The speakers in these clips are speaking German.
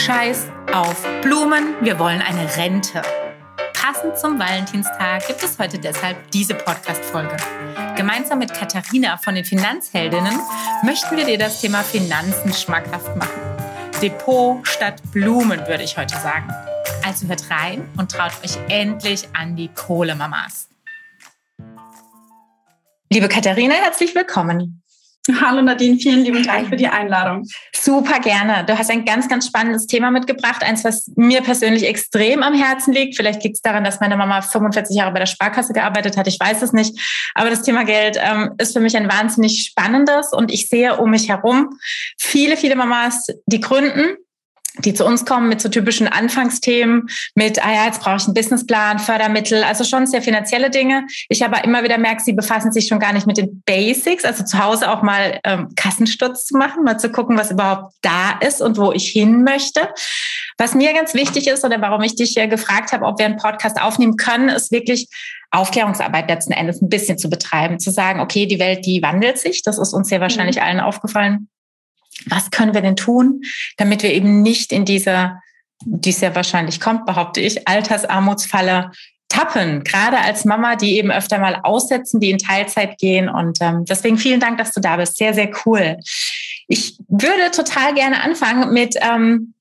Scheiß auf Blumen, wir wollen eine Rente. Passend zum Valentinstag gibt es heute deshalb diese Podcast-Folge. Gemeinsam mit Katharina von den Finanzheldinnen möchten wir dir das Thema Finanzen schmackhaft machen. Depot statt Blumen, würde ich heute sagen. Also hört rein und traut euch endlich an die Kohlemamas. Liebe Katharina, herzlich willkommen. Hallo Nadine, vielen lieben Dank für die Einladung. Super gerne. Du hast ein ganz, ganz spannendes Thema mitgebracht, eins, was mir persönlich extrem am Herzen liegt. Vielleicht liegt es daran, dass meine Mama 45 Jahre bei der Sparkasse gearbeitet hat. Ich weiß es nicht. Aber das Thema Geld ähm, ist für mich ein wahnsinnig spannendes und ich sehe um mich herum viele, viele Mamas, die gründen, die zu uns kommen mit so typischen Anfangsthemen, mit, ah ja, jetzt brauche ich einen Businessplan, Fördermittel, also schon sehr finanzielle Dinge. Ich aber immer wieder merke, sie befassen sich schon gar nicht mit den Basics, also zu Hause auch mal ähm, Kassensturz zu machen, mal zu gucken, was überhaupt da ist und wo ich hin möchte. Was mir ganz wichtig ist oder warum ich dich gefragt habe, ob wir einen Podcast aufnehmen können, ist wirklich Aufklärungsarbeit letzten Endes ein bisschen zu betreiben, zu sagen, okay, die Welt, die wandelt sich, das ist uns sehr wahrscheinlich mhm. allen aufgefallen was können wir denn tun, damit wir eben nicht in dieser, die sehr wahrscheinlich kommt, behaupte ich, Altersarmutsfalle tappen, gerade als Mama, die eben öfter mal aussetzen, die in Teilzeit gehen. Und ähm, deswegen vielen Dank, dass du da bist. Sehr, sehr cool. Ich würde total gerne anfangen mit ähm,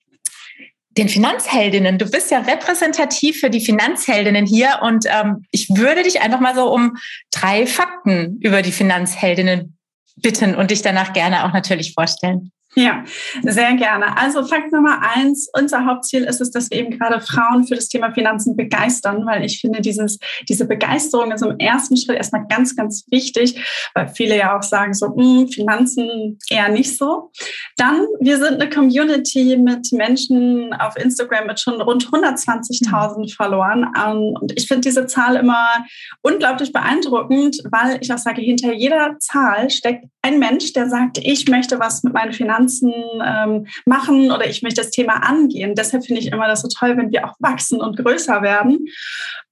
den Finanzheldinnen. Du bist ja repräsentativ für die Finanzheldinnen hier und ähm, ich würde dich einfach mal so um drei Fakten über die Finanzheldinnen bitten und dich danach gerne auch natürlich vorstellen. Ja, sehr gerne. Also Fakt Nummer eins, unser Hauptziel ist es, dass wir eben gerade Frauen für das Thema Finanzen begeistern, weil ich finde, dieses, diese Begeisterung ist im ersten Schritt erstmal ganz, ganz wichtig, weil viele ja auch sagen so, hm, Finanzen eher nicht so. Dann, wir sind eine Community mit Menschen auf Instagram mit schon rund 120.000 mhm. verloren. Ähm, und ich finde diese Zahl immer unglaublich beeindruckend, weil ich auch sage, hinter jeder Zahl steckt ein Mensch, der sagt, ich möchte was mit meinen Finanzen Finanzen ähm, machen oder ich möchte das Thema angehen. Deshalb finde ich immer das so toll, wenn wir auch wachsen und größer werden.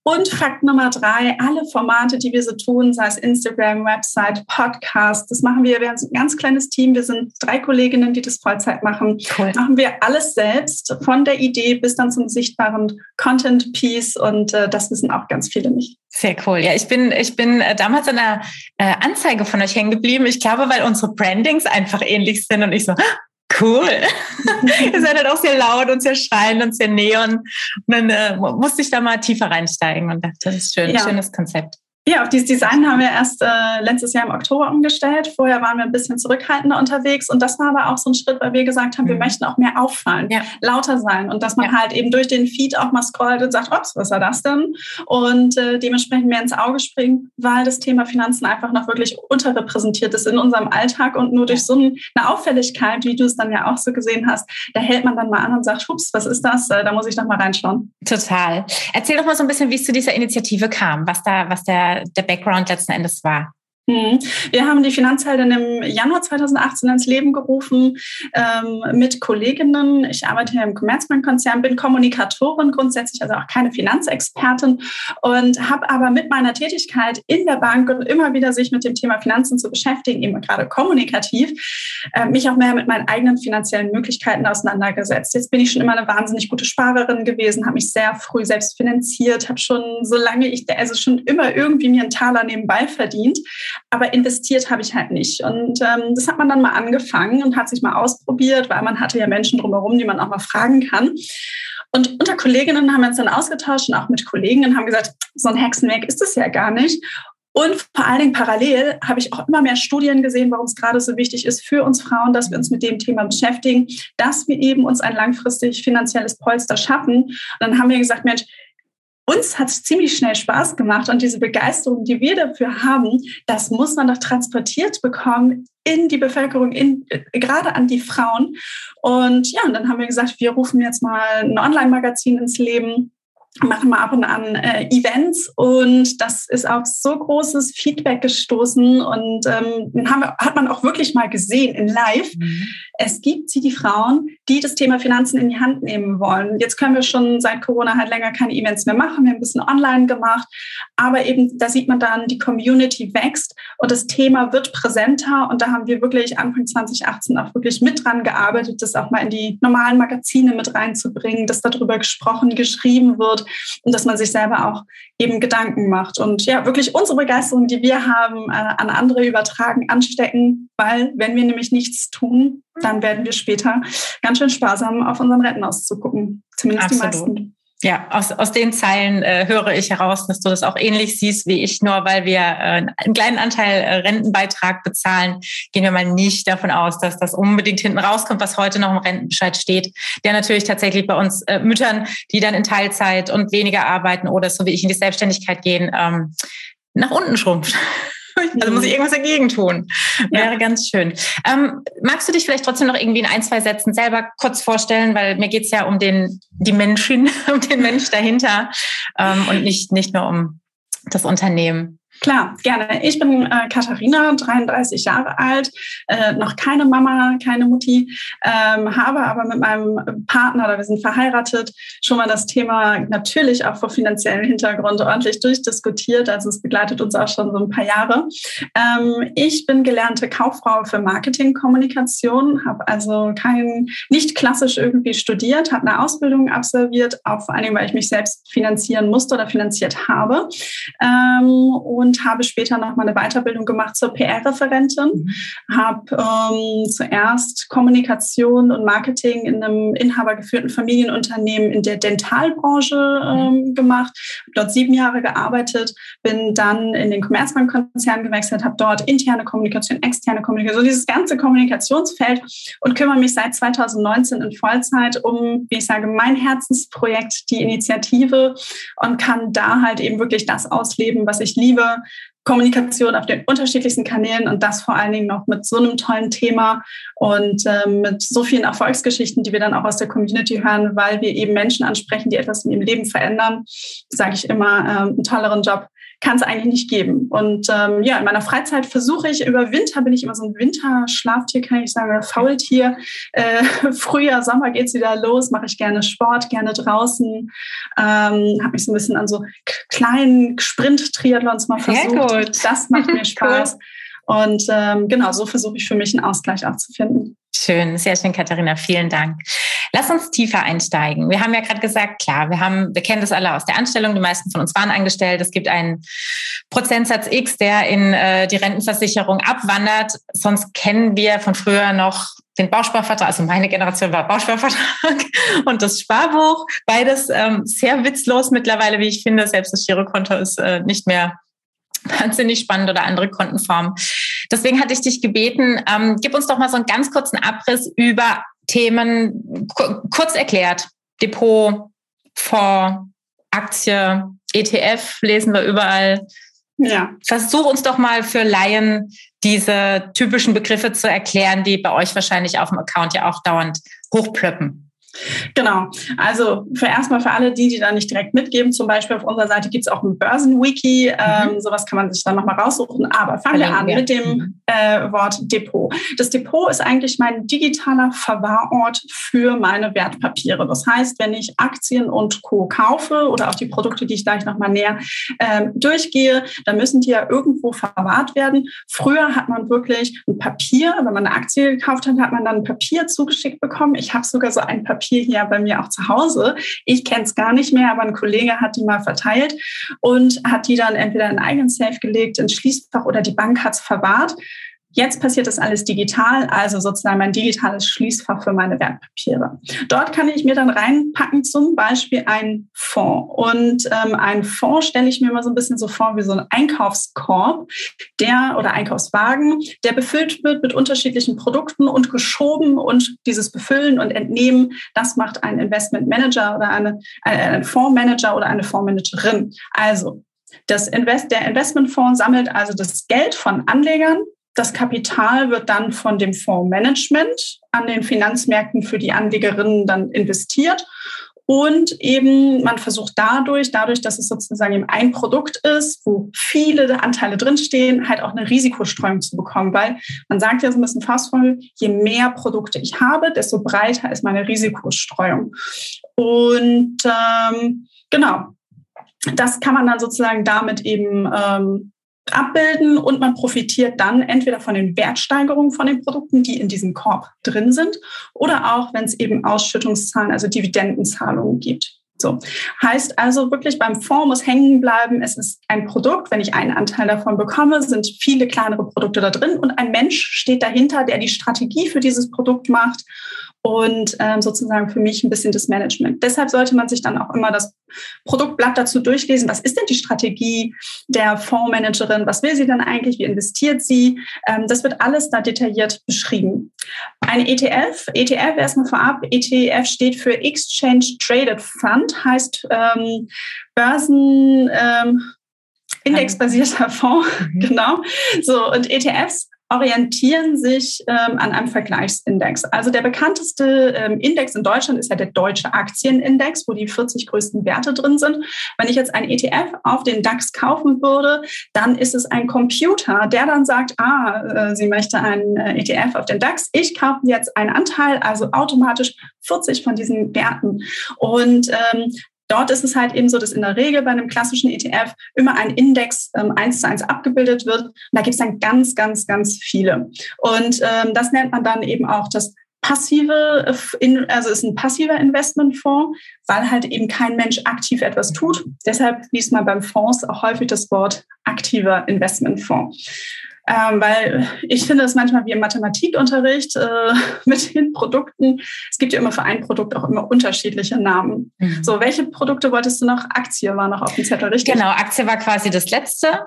Und Fakt Nummer drei, alle Formate, die wir so tun, sei es Instagram, Website, Podcast, das machen wir, wir haben ein ganz kleines Team, wir sind drei Kolleginnen, die das Vollzeit machen, cool. machen wir alles selbst, von der Idee bis dann zum sichtbaren Content-Piece und äh, das wissen auch ganz viele nicht. Sehr cool. Ja, ich bin, ich bin äh, damals an einer äh, Anzeige von euch hängen geblieben. Ich glaube, weil unsere Brandings einfach ähnlich sind und ich so, cool. Ihr seid halt auch sehr laut und sehr schreiend und sehr neon. Und dann äh, musste ich da mal tiefer reinsteigen und dachte, das ist schön, ja. schönes Konzept. Ja, auf dieses Design haben wir erst äh, letztes Jahr im Oktober umgestellt. Vorher waren wir ein bisschen zurückhaltender unterwegs und das war aber auch so ein Schritt, weil wir gesagt haben, mhm. wir möchten auch mehr auffallen, ja. lauter sein und dass man ja. halt eben durch den Feed auch mal scrollt und sagt, ups, was war das denn? Und äh, dementsprechend mehr ins Auge springen, weil das Thema Finanzen einfach noch wirklich unterrepräsentiert ist in unserem Alltag und nur durch so eine Auffälligkeit, wie du es dann ja auch so gesehen hast, da hält man dann mal an und sagt, ups, was ist das? Äh, da muss ich noch mal reinschauen. Total. Erzähl doch mal so ein bisschen, wie es zu dieser Initiative kam, was da, was der der, Background letzten Endes war. Mhm. Wir haben die Finanzheldin im Januar 2018 ins Leben gerufen ähm, mit Kolleginnen. Ich arbeite hier im Commerzbank-Konzern, bin Kommunikatorin grundsätzlich, also auch keine Finanzexpertin und habe aber mit meiner Tätigkeit in der Bank und immer wieder sich mit dem Thema Finanzen zu beschäftigen, eben gerade kommunikativ, äh, mich auch mehr mit meinen eigenen finanziellen Möglichkeiten auseinandergesetzt. Jetzt bin ich schon immer eine wahnsinnig gute Sparerin gewesen, habe mich sehr früh selbst finanziert, habe schon, solange ich, also schon immer irgendwie mir einen Taler nebenbei verdient aber investiert habe ich halt nicht. Und ähm, das hat man dann mal angefangen und hat sich mal ausprobiert, weil man hatte ja Menschen drumherum, die man auch mal fragen kann. Und unter Kolleginnen haben wir uns dann ausgetauscht und auch mit Kollegen und haben gesagt, so ein Hexenwerk ist es ja gar nicht. Und vor allen Dingen parallel habe ich auch immer mehr Studien gesehen, warum es gerade so wichtig ist für uns Frauen, dass wir uns mit dem Thema beschäftigen, dass wir eben uns ein langfristig finanzielles Polster schaffen. Und dann haben wir gesagt, Mensch, uns hat es ziemlich schnell Spaß gemacht und diese Begeisterung, die wir dafür haben, das muss man doch transportiert bekommen in die Bevölkerung, in, äh, gerade an die Frauen. Und ja, und dann haben wir gesagt, wir rufen jetzt mal ein Online-Magazin ins Leben machen wir ab und an äh, Events und das ist auf so großes Feedback gestoßen und ähm, haben wir, hat man auch wirklich mal gesehen in Live. Mhm. Es gibt sie, die Frauen, die das Thema Finanzen in die Hand nehmen wollen. Jetzt können wir schon seit Corona halt länger keine Events mehr machen. Wir haben ein bisschen online gemacht, aber eben da sieht man dann, die Community wächst und das Thema wird präsenter und da haben wir wirklich Anfang 2018 auch wirklich mit dran gearbeitet, das auch mal in die normalen Magazine mit reinzubringen, dass darüber gesprochen, geschrieben wird und dass man sich selber auch eben Gedanken macht und ja, wirklich unsere Begeisterung, die wir haben, äh, an andere übertragen, anstecken, weil wenn wir nämlich nichts tun, dann werden wir später ganz schön sparsam auf unseren Retten auszugucken. Zumindest Absolut. die meisten. Ja, aus, aus den Zeilen äh, höre ich heraus, dass du das auch ähnlich siehst wie ich. Nur weil wir äh, einen kleinen Anteil äh, Rentenbeitrag bezahlen, gehen wir mal nicht davon aus, dass das unbedingt hinten rauskommt, was heute noch im Rentenbescheid steht, der natürlich tatsächlich bei uns äh, Müttern, die dann in Teilzeit und weniger arbeiten oder so wie ich in die Selbstständigkeit gehen, ähm, nach unten schrumpft. Also muss ich irgendwas dagegen tun. Wäre ja. ganz schön. Ähm, magst du dich vielleicht trotzdem noch irgendwie in ein, zwei Sätzen selber kurz vorstellen, weil mir geht's ja um den, die Menschen, um den Mensch dahinter ähm, und nicht, nicht nur um das Unternehmen. Klar, gerne. Ich bin äh, Katharina, 33 Jahre alt, äh, noch keine Mama, keine Mutti, ähm, habe aber mit meinem Partner, oder wir sind verheiratet, schon mal das Thema natürlich auch vor finanziellen Hintergrund ordentlich durchdiskutiert. Also es begleitet uns auch schon so ein paar Jahre. Ähm, ich bin gelernte Kauffrau für Marketingkommunikation, habe also kein, nicht klassisch irgendwie studiert, habe eine Ausbildung absolviert, auch vor allem, weil ich mich selbst finanzieren musste oder finanziert habe. Ähm, und und habe später noch mal eine Weiterbildung gemacht zur PR-Referentin. Mhm. Habe ähm, zuerst Kommunikation und Marketing in einem inhabergeführten Familienunternehmen in der Dentalbranche ähm, gemacht. Habe dort sieben Jahre gearbeitet, bin dann in den Commerzbank-Konzern gewechselt, habe dort interne Kommunikation, externe Kommunikation, so dieses ganze Kommunikationsfeld und kümmere mich seit 2019 in Vollzeit um, wie ich sage, mein Herzensprojekt, die Initiative und kann da halt eben wirklich das ausleben, was ich liebe, Kommunikation auf den unterschiedlichsten Kanälen und das vor allen Dingen noch mit so einem tollen Thema und ähm, mit so vielen Erfolgsgeschichten, die wir dann auch aus der Community hören, weil wir eben Menschen ansprechen, die etwas in ihrem Leben verändern, sage ich immer, ähm, einen tolleren Job kann es eigentlich nicht geben. Und ähm, ja, in meiner Freizeit versuche ich, über Winter bin ich immer so ein Winterschlaftier, kann ich sagen, Faultier. Äh, Frühjahr, Sommer geht's wieder los, mache ich gerne Sport, gerne draußen. Ähm, habe mich so ein bisschen an so kleinen Sprint-Triathlons mal versucht. Das macht mir Spaß. cool. Und ähm, genau, so versuche ich für mich einen Ausgleich auch zu finden. Schön, sehr schön, Katharina. Vielen Dank. Lass uns tiefer einsteigen. Wir haben ja gerade gesagt, klar, wir haben, wir kennen das alle aus der Anstellung. Die meisten von uns waren angestellt. Es gibt einen Prozentsatz X, der in äh, die Rentenversicherung abwandert. Sonst kennen wir von früher noch den Bausparvertrag, also meine Generation war Bausparvertrag und das Sparbuch. Beides ähm, sehr witzlos mittlerweile, wie ich finde. Selbst das Girokonto ist äh, nicht mehr wahnsinnig spannend oder andere Kontenformen. Deswegen hatte ich dich gebeten, ähm, gib uns doch mal so einen ganz kurzen Abriss über Themen, kurz erklärt. Depot, Fonds, Aktie, ETF lesen wir überall. Ja. Versuch uns doch mal für Laien diese typischen Begriffe zu erklären, die bei euch wahrscheinlich auf dem Account ja auch dauernd hochplöppen. Genau. Also für erstmal für alle die, die da nicht direkt mitgeben, zum Beispiel auf unserer Seite gibt es auch ein Börsenwiki. Mhm. Ähm, sowas kann man sich dann nochmal raussuchen. Aber fangen wir an mit dem mhm. äh, Wort Depot. Das Depot ist eigentlich mein digitaler Verwahrort für meine Wertpapiere. Das heißt, wenn ich Aktien und Co. kaufe oder auch die Produkte, die ich gleich nochmal näher äh, durchgehe, dann müssen die ja irgendwo verwahrt werden. Früher hat man wirklich ein Papier, wenn man eine Aktie gekauft hat, hat man dann ein Papier zugeschickt bekommen. Ich habe sogar so ein Papier Papier hier bei mir auch zu Hause. Ich kenne es gar nicht mehr, aber ein Kollege hat die mal verteilt und hat die dann entweder in einen eigenen Safe gelegt, ins Schließfach oder die Bank hat es verwahrt. Jetzt passiert das alles digital, also sozusagen mein digitales Schließfach für meine Wertpapiere. Dort kann ich mir dann reinpacken, zum Beispiel einen Fonds. Und ähm, einen Fonds stelle ich mir immer so ein bisschen so vor wie so ein Einkaufskorb, der oder Einkaufswagen, der befüllt wird mit unterschiedlichen Produkten und geschoben und dieses Befüllen und Entnehmen, das macht ein Investmentmanager oder eine, ein Fondsmanager oder eine Fondsmanagerin. Also das Invest, der Investmentfonds sammelt also das Geld von Anlegern das Kapital wird dann von dem Fondsmanagement an den Finanzmärkten für die Anlegerinnen dann investiert Und eben man versucht dadurch, dadurch, dass es sozusagen eben ein Produkt ist, wo viele Anteile drinstehen, halt auch eine Risikostreuung zu bekommen. Weil man sagt ja so ein bisschen faustvoll, je mehr Produkte ich habe, desto breiter ist meine Risikostreuung. Und ähm, genau, das kann man dann sozusagen damit eben ähm, abbilden und man profitiert dann entweder von den Wertsteigerungen von den Produkten, die in diesem Korb drin sind, oder auch, wenn es eben Ausschüttungszahlen, also Dividendenzahlungen gibt. So. Heißt also wirklich beim Fonds muss hängen bleiben. Es ist ein Produkt. Wenn ich einen Anteil davon bekomme, sind viele kleinere Produkte da drin und ein Mensch steht dahinter, der die Strategie für dieses Produkt macht und ähm, sozusagen für mich ein bisschen das Management. Deshalb sollte man sich dann auch immer das Produktblatt dazu durchlesen. Was ist denn die Strategie der Fondsmanagerin? Was will sie denn eigentlich? Wie investiert sie? Ähm, das wird alles da detailliert beschrieben. Ein ETF, ETF erstmal vorab, ETF steht für Exchange Traded Fund, heißt ähm, Börsen. Ähm, Indexbasierter Fonds, mhm. genau. So, und ETFs orientieren sich ähm, an einem Vergleichsindex. Also der bekannteste ähm, Index in Deutschland ist ja der deutsche Aktienindex, wo die 40 größten Werte drin sind. Wenn ich jetzt ein ETF auf den DAX kaufen würde, dann ist es ein Computer, der dann sagt, ah, äh, sie möchte einen äh, ETF auf den DAX. Ich kaufe jetzt einen Anteil, also automatisch 40 von diesen Werten. Und ähm, Dort ist es halt eben so, dass in der Regel bei einem klassischen ETF immer ein Index ähm, eins zu eins abgebildet wird. Und da gibt es dann ganz, ganz, ganz viele. Und ähm, das nennt man dann eben auch das passive, äh, also ist ein passiver Investmentfonds, weil halt eben kein Mensch aktiv etwas tut. Deshalb liest man beim Fonds auch häufig das Wort aktiver Investmentfonds. Ähm, weil ich finde es manchmal wie im Mathematikunterricht äh, mit den Produkten. Es gibt ja immer für ein Produkt auch immer unterschiedliche Namen. Mhm. So, welche Produkte wolltest du noch? Aktie war noch auf dem Zettel, richtig? Genau, Aktie war quasi das letzte.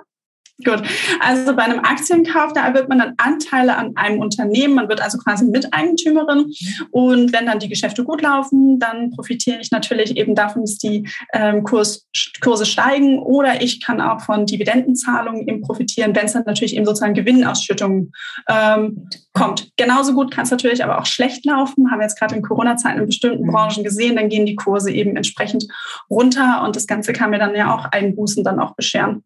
Gut, also bei einem Aktienkauf, da erwirbt man dann Anteile an einem Unternehmen. Man wird also quasi Miteigentümerin. Und wenn dann die Geschäfte gut laufen, dann profitiere ich natürlich eben davon, dass die ähm, Kurs, Kurse steigen. Oder ich kann auch von Dividendenzahlungen eben profitieren, wenn es dann natürlich eben sozusagen Gewinnausschüttungen ähm, kommt. Genauso gut kann es natürlich aber auch schlecht laufen. Haben wir jetzt gerade in Corona-Zeiten in bestimmten mhm. Branchen gesehen. Dann gehen die Kurse eben entsprechend runter. Und das Ganze kann mir dann ja auch Einbußen dann auch bescheren.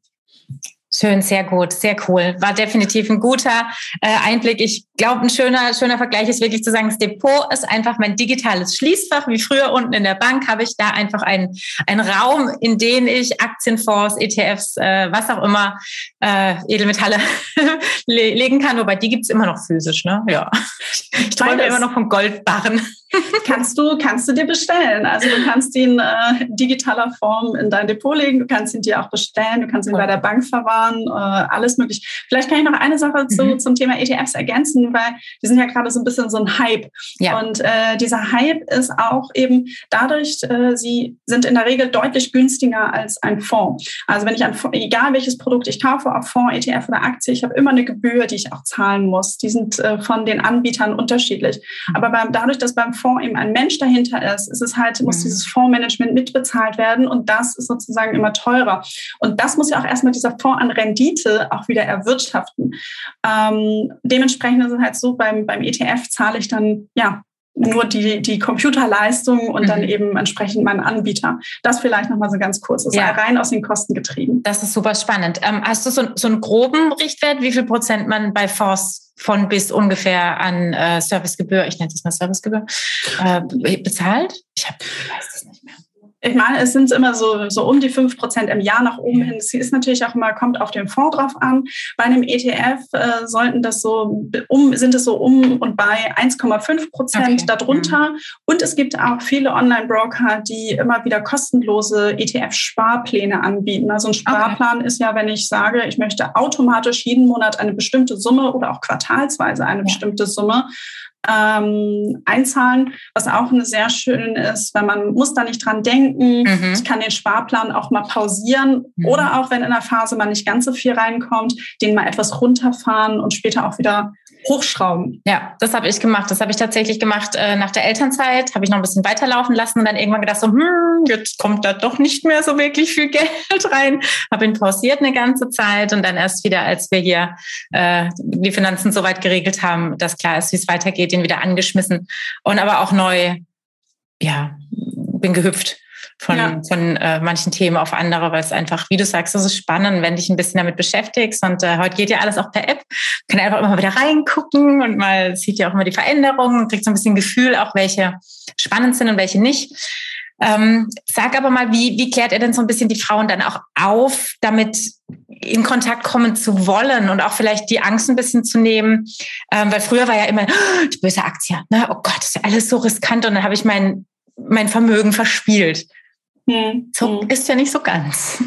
Schön, sehr gut, sehr cool. War definitiv ein guter äh, Einblick. Ich glaube, ein schöner, schöner Vergleich ist wirklich zu sagen, das Depot ist einfach mein digitales Schließfach. Wie früher unten in der Bank habe ich da einfach einen, einen Raum, in den ich Aktienfonds, ETFs, äh, was auch immer, äh, Edelmetalle legen kann. Wobei die gibt's immer noch physisch, ne? Ja. Ich träume immer noch vom Goldbarren. Kannst du, kannst du dir bestellen. Also du kannst ihn äh, in digitaler Form in dein Depot legen, du kannst ihn dir auch bestellen, du kannst ihn bei der Bank verwahren, äh, alles möglich. Vielleicht kann ich noch eine Sache zu, mhm. zum Thema ETFs ergänzen, weil die sind ja gerade so ein bisschen so ein Hype. Ja. Und äh, dieser Hype ist auch eben dadurch, äh, sie sind in der Regel deutlich günstiger als ein Fonds. Also wenn ich ein Fonds, egal welches Produkt ich kaufe, ob Fonds, ETF oder Aktie, ich habe immer eine Gebühr, die ich auch zahlen muss. Die sind äh, von den Anbietern unterschiedlich. Mhm. Aber beim, dadurch, dass beim Fonds eben ein Mensch dahinter ist, ist es halt, muss mhm. dieses Fondsmanagement mitbezahlt werden und das ist sozusagen immer teurer. Und das muss ja auch erstmal dieser Fonds an Rendite auch wieder erwirtschaften. Ähm, dementsprechend ist es halt so, beim, beim ETF zahle ich dann, ja, nur die, die Computerleistung und mhm. dann eben entsprechend meinen Anbieter. Das vielleicht nochmal so ganz kurz. Das ja. ist rein aus den Kosten getrieben. Das ist super spannend. Ähm, hast du so, so einen groben Richtwert, wie viel Prozent man bei Fonds von bis ungefähr an äh, Servicegebühr, ich nenne es mal Servicegebühr, äh, bezahlt? Ich, hab, ich weiß das nicht mehr ich meine, es sind immer so, so um die fünf Prozent im Jahr nach oben hin. Es ist natürlich auch immer, kommt auf den Fonds drauf an. Bei einem ETF äh, sollten das so um, sind es so um und bei 1,5 Prozent okay. darunter. Mhm. Und es gibt auch viele Online-Broker, die immer wieder kostenlose ETF-Sparpläne anbieten. Also ein Sparplan okay. ist ja, wenn ich sage, ich möchte automatisch jeden Monat eine bestimmte Summe oder auch quartalsweise eine ja. bestimmte Summe ähm, einzahlen, was auch eine sehr schön ist, weil man muss da nicht dran denken. Mhm. Ich kann den Sparplan auch mal pausieren mhm. oder auch wenn in der Phase man nicht ganz so viel reinkommt, den mal etwas runterfahren und später auch wieder hochschrauben. Ja, das habe ich gemacht. Das habe ich tatsächlich gemacht äh, nach der Elternzeit. Habe ich noch ein bisschen weiterlaufen lassen und dann irgendwann gedacht so, hm, jetzt kommt da doch nicht mehr so wirklich viel Geld rein. Habe ihn pausiert eine ganze Zeit und dann erst wieder, als wir hier äh, die Finanzen so weit geregelt haben, dass klar ist, wie es weitergeht, ihn wieder angeschmissen und aber auch neu, ja, bin gehüpft von, ja. von äh, manchen Themen auf andere, weil es einfach, wie du sagst, es ist spannend, wenn dich ein bisschen damit beschäftigst. Und äh, heute geht ja alles auch per App. Man kann einfach immer wieder reingucken und mal sieht ja auch immer die Veränderungen und kriegt so ein bisschen Gefühl, auch welche spannend sind und welche nicht. Ähm, sag aber mal, wie, wie klärt er denn so ein bisschen die Frauen dann auch auf, damit in Kontakt kommen zu wollen und auch vielleicht die Angst ein bisschen zu nehmen? Ähm, weil früher war ja immer oh, die böse Aktie, ne? oh Gott, das ist ja alles so riskant und dann habe ich mein, mein Vermögen verspielt. Hm. So hm. ist ja nicht so ganz.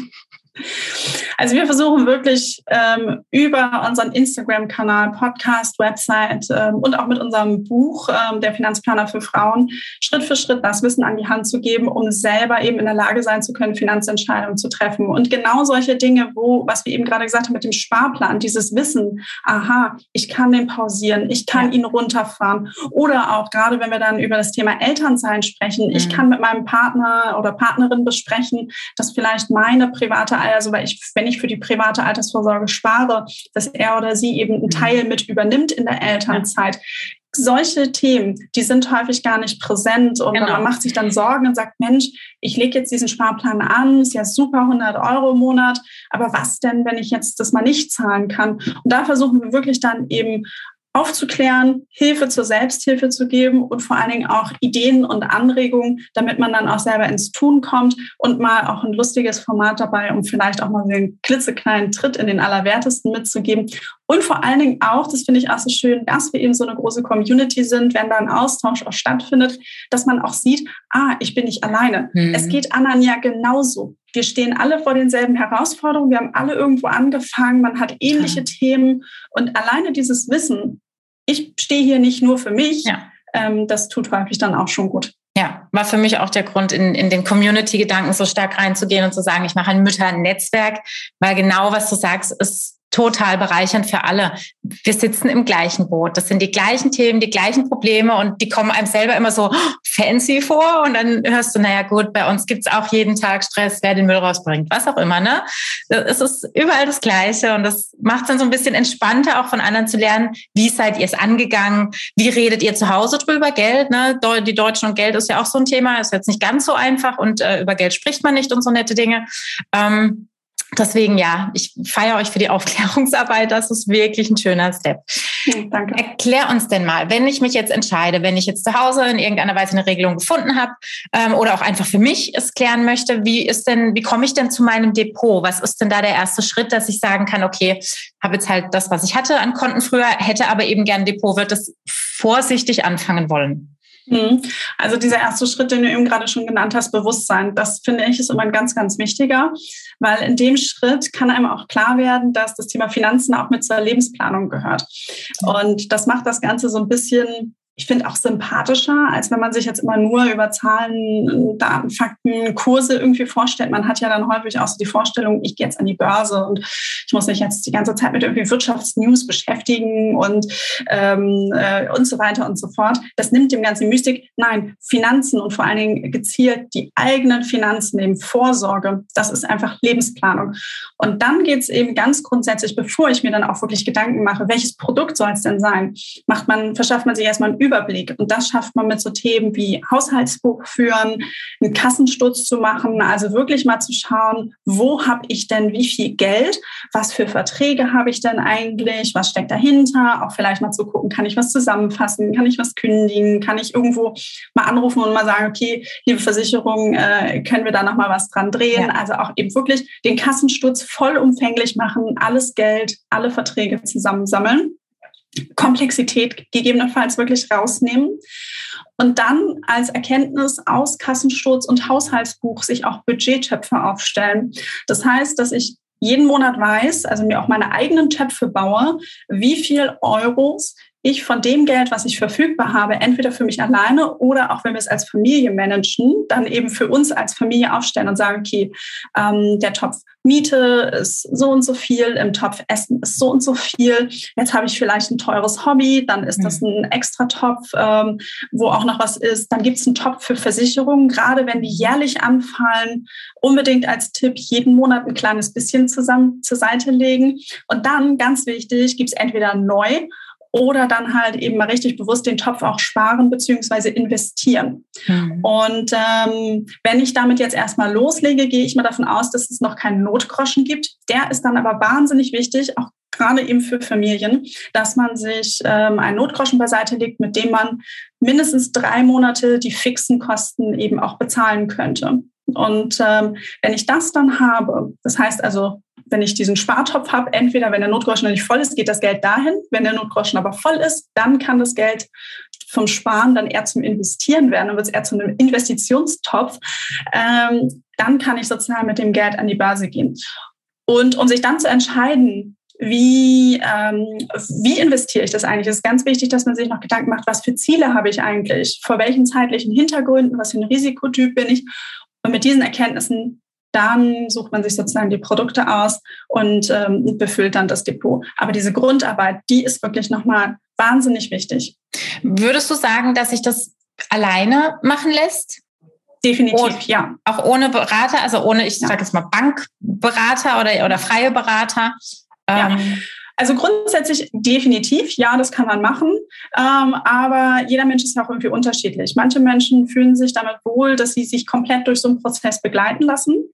Also wir versuchen wirklich ähm, über unseren Instagram-Kanal, Podcast, Website ähm, und auch mit unserem Buch ähm, Der Finanzplaner für Frauen Schritt für Schritt das Wissen an die Hand zu geben, um selber eben in der Lage sein zu können, Finanzentscheidungen zu treffen. Und genau solche Dinge, wo, was wir eben gerade gesagt haben mit dem Sparplan, dieses Wissen, aha, ich kann den pausieren, ich kann ja. ihn runterfahren. Oder auch gerade, wenn wir dann über das Thema Elternsein sprechen, mhm. ich kann mit meinem Partner oder Partnerin besprechen, dass vielleicht meine private also weil ich, wenn ich für die private Altersvorsorge spare, dass er oder sie eben einen mhm. Teil mit übernimmt in der Elternzeit. Solche Themen, die sind häufig gar nicht präsent und genau. man macht sich dann Sorgen und sagt, Mensch, ich lege jetzt diesen Sparplan an, ist ja super, 100 Euro im Monat, aber was denn, wenn ich jetzt das mal nicht zahlen kann? Und da versuchen wir wirklich dann eben aufzuklären, Hilfe zur Selbsthilfe zu geben und vor allen Dingen auch Ideen und Anregungen, damit man dann auch selber ins Tun kommt und mal auch ein lustiges Format dabei, um vielleicht auch mal so einen klitzekleinen Tritt in den Allerwertesten mitzugeben. Und vor allen Dingen auch, das finde ich auch so schön, dass wir eben so eine große Community sind, wenn da ein Austausch auch stattfindet, dass man auch sieht, ah, ich bin nicht alleine. Mhm. Es geht anderen ja genauso. Wir stehen alle vor denselben Herausforderungen. Wir haben alle irgendwo angefangen. Man hat ähnliche ja. Themen. Und alleine dieses Wissen, ich stehe hier nicht nur für mich, ja. ähm, das tut häufig dann auch schon gut. Ja, war für mich auch der Grund, in, in den Community-Gedanken so stark reinzugehen und zu sagen, ich mache ein Mütter-Netzwerk, weil genau was du sagst, ist total bereichernd für alle. Wir sitzen im gleichen Boot. Das sind die gleichen Themen, die gleichen Probleme und die kommen einem selber immer so fancy vor und dann hörst du, naja gut, bei uns gibt's auch jeden Tag Stress, wer den Müll rausbringt, was auch immer. Ne? Es ist überall das Gleiche und das macht es dann so ein bisschen entspannter, auch von anderen zu lernen, wie seid ihr es angegangen, wie redet ihr zu Hause drüber, Geld, ne? die Deutschen und Geld ist ja auch so ein Thema, ist jetzt nicht ganz so einfach und äh, über Geld spricht man nicht und so nette Dinge. Ähm, Deswegen ja, ich feiere euch für die Aufklärungsarbeit. Das ist wirklich ein schöner Step. Danke. Erklär uns denn mal, wenn ich mich jetzt entscheide, wenn ich jetzt zu Hause in irgendeiner Weise eine Regelung gefunden habe ähm, oder auch einfach für mich es klären möchte, wie ist denn, wie komme ich denn zu meinem Depot? Was ist denn da der erste Schritt, dass ich sagen kann, okay, habe jetzt halt das, was ich hatte an Konten früher, hätte aber eben gern Depot, wird das vorsichtig anfangen wollen? Mhm. Also dieser erste Schritt, den du eben gerade schon genannt hast, Bewusstsein, das finde ich ist immer ein ganz, ganz wichtiger, weil in dem Schritt kann einem auch klar werden, dass das Thema Finanzen auch mit zur Lebensplanung gehört. Und das macht das Ganze so ein bisschen ich finde auch sympathischer, als wenn man sich jetzt immer nur über Zahlen, Daten, Fakten, Kurse irgendwie vorstellt. Man hat ja dann häufig auch so die Vorstellung, ich gehe jetzt an die Börse und ich muss mich jetzt die ganze Zeit mit irgendwie Wirtschaftsnews beschäftigen und, ähm, äh, und so weiter und so fort. Das nimmt dem ganzen Mystik. Nein, Finanzen und vor allen Dingen gezielt die eigenen Finanzen, eben Vorsorge, das ist einfach Lebensplanung. Und dann geht es eben ganz grundsätzlich, bevor ich mir dann auch wirklich Gedanken mache, welches Produkt soll es denn sein, macht man, verschafft man sich erstmal einen Überblick. Und das schafft man mit so Themen wie Haushaltsbuch führen, einen Kassensturz zu machen, also wirklich mal zu schauen, wo habe ich denn wie viel Geld, was für Verträge habe ich denn eigentlich, was steckt dahinter, auch vielleicht mal zu gucken, kann ich was zusammenfassen, kann ich was kündigen, kann ich irgendwo mal anrufen und mal sagen, okay, liebe Versicherung, äh, können wir da nochmal was dran drehen? Ja. Also auch eben wirklich den Kassensturz vollumfänglich machen, alles Geld, alle Verträge zusammensammeln. Komplexität gegebenenfalls wirklich rausnehmen und dann als Erkenntnis aus Kassensturz und Haushaltsbuch sich auch Budgettöpfe aufstellen. Das heißt, dass ich jeden Monat weiß, also mir auch meine eigenen Töpfe baue, wie viel Euros ich von dem Geld, was ich verfügbar habe, entweder für mich alleine oder auch wenn wir es als Familie managen, dann eben für uns als Familie aufstellen und sagen, okay, ähm, der Topf Miete ist so und so viel, im Topf Essen ist so und so viel. Jetzt habe ich vielleicht ein teures Hobby, dann ist das mhm. ein extra Topf, ähm, wo auch noch was ist. Dann gibt es einen Topf für Versicherungen, gerade wenn die jährlich anfallen, unbedingt als Tipp jeden Monat ein kleines bisschen zusammen zur Seite legen. Und dann, ganz wichtig, gibt es entweder neu oder dann halt eben mal richtig bewusst den Topf auch sparen beziehungsweise investieren. Mhm. Und ähm, wenn ich damit jetzt erstmal loslege, gehe ich mal davon aus, dass es noch keinen Notgroschen gibt. Der ist dann aber wahnsinnig wichtig, auch gerade eben für Familien, dass man sich ähm, einen Notgroschen beiseite legt, mit dem man mindestens drei Monate die fixen Kosten eben auch bezahlen könnte. Und ähm, wenn ich das dann habe, das heißt also, wenn ich diesen Spartopf habe, entweder wenn der Notgroschen nicht voll ist, geht das Geld dahin. Wenn der Notgroschen aber voll ist, dann kann das Geld vom Sparen dann eher zum Investieren werden, dann wird es eher zu einem Investitionstopf. Ähm, dann kann ich sozusagen mit dem Geld an die Börse gehen. Und um sich dann zu entscheiden, wie, ähm, wie investiere ich das eigentlich? Es ist ganz wichtig, dass man sich noch Gedanken macht, was für Ziele habe ich eigentlich? Vor welchen zeitlichen Hintergründen? Was für ein Risikotyp bin ich? Und mit diesen Erkenntnissen dann sucht man sich sozusagen die Produkte aus und ähm, befüllt dann das Depot. Aber diese Grundarbeit, die ist wirklich nochmal wahnsinnig wichtig. Würdest du sagen, dass sich das alleine machen lässt? Definitiv, und ja. Auch ohne Berater, also ohne, ich ja. sage jetzt mal Bankberater oder, oder freie Berater. Ja. Ähm, also grundsätzlich definitiv, ja, das kann man machen. Ähm, aber jeder Mensch ist ja auch irgendwie unterschiedlich. Manche Menschen fühlen sich damit wohl, dass sie sich komplett durch so einen Prozess begleiten lassen.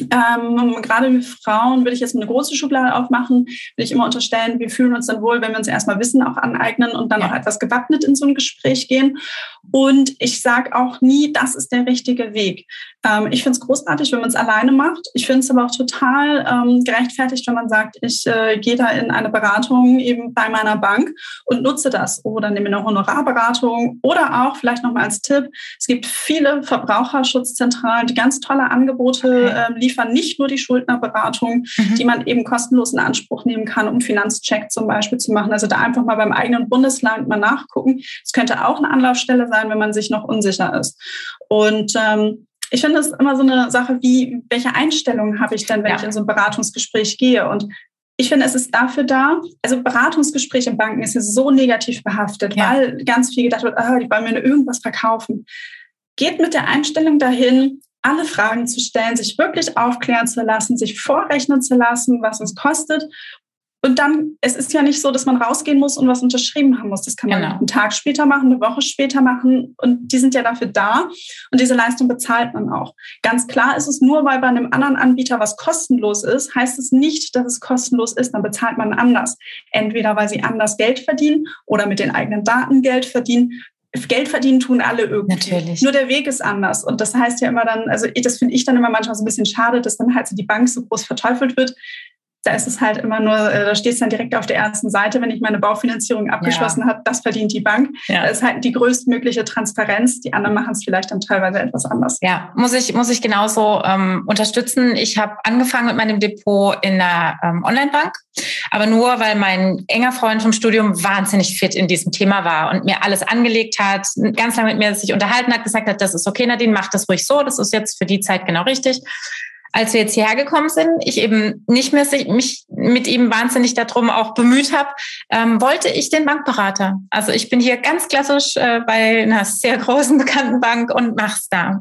Ähm, gerade wir Frauen würde ich jetzt eine große Schublade aufmachen, will ich immer unterstellen, wir fühlen uns dann wohl, wenn wir uns erstmal Wissen auch aneignen und dann ja. auch etwas gewappnet in so ein Gespräch gehen. Und ich sage auch nie, das ist der richtige Weg. Ähm, ich finde es großartig, wenn man es alleine macht. Ich finde es aber auch total ähm, gerechtfertigt, wenn man sagt, ich äh, gehe da in eine Beratung eben bei meiner Bank und nutze das oder nehme eine Honorarberatung oder auch vielleicht nochmal als Tipp, es gibt viele Verbraucherschutzzentralen, die ganz tolle Angebote äh, liefern, nicht nur die Schuldnerberatung, mhm. die man eben kostenlos in Anspruch nehmen kann, um Finanzcheck zum Beispiel zu machen. Also da einfach mal beim eigenen Bundesland mal nachgucken. Es könnte auch eine Anlaufstelle sein, wenn man sich noch unsicher ist. Und ähm, ich finde es immer so eine Sache, wie, welche Einstellung habe ich denn, wenn ja. ich in so ein Beratungsgespräch gehe? Und ich finde, es ist dafür da. Also Beratungsgespräch in Banken ist ja so negativ behaftet, ja. weil ganz viel gedacht wird, ah, die wollen mir nur irgendwas verkaufen. Geht mit der Einstellung dahin, alle Fragen zu stellen, sich wirklich aufklären zu lassen, sich vorrechnen zu lassen, was es kostet. Und dann, es ist ja nicht so, dass man rausgehen muss und was unterschrieben haben muss. Das kann man genau. einen Tag später machen, eine Woche später machen. Und die sind ja dafür da. Und diese Leistung bezahlt man auch. Ganz klar ist es nur, weil bei einem anderen Anbieter was kostenlos ist, heißt es nicht, dass es kostenlos ist. Dann bezahlt man anders. Entweder weil sie anders Geld verdienen oder mit den eigenen Daten Geld verdienen. Geld verdienen tun alle irgendwie. Natürlich. Nur der Weg ist anders. Und das heißt ja immer dann, also das finde ich dann immer manchmal so ein bisschen schade, dass dann halt so die Bank so groß verteufelt wird. Da ist es halt immer nur, äh, da steht es dann direkt auf der ersten Seite, wenn ich meine Baufinanzierung abgeschlossen ja. habe, das verdient die Bank. Ja. Das ist halt die größtmögliche Transparenz. Die anderen machen es vielleicht dann teilweise etwas anders. Ja, muss ich, muss ich genauso ähm, unterstützen. Ich habe angefangen mit meinem Depot in der ähm, Online-Bank, aber nur, weil mein enger Freund vom Studium wahnsinnig fit in diesem Thema war und mir alles angelegt hat, ganz lange mit mir sich unterhalten hat, gesagt hat, das ist okay, Nadine, mach das ruhig so, das ist jetzt für die Zeit genau richtig als wir jetzt hierher gekommen sind, ich eben nicht mehr mich mit ihm wahnsinnig darum auch bemüht habe, ähm, wollte ich den Bankberater. Also ich bin hier ganz klassisch äh, bei einer sehr großen bekannten Bank und mach's da.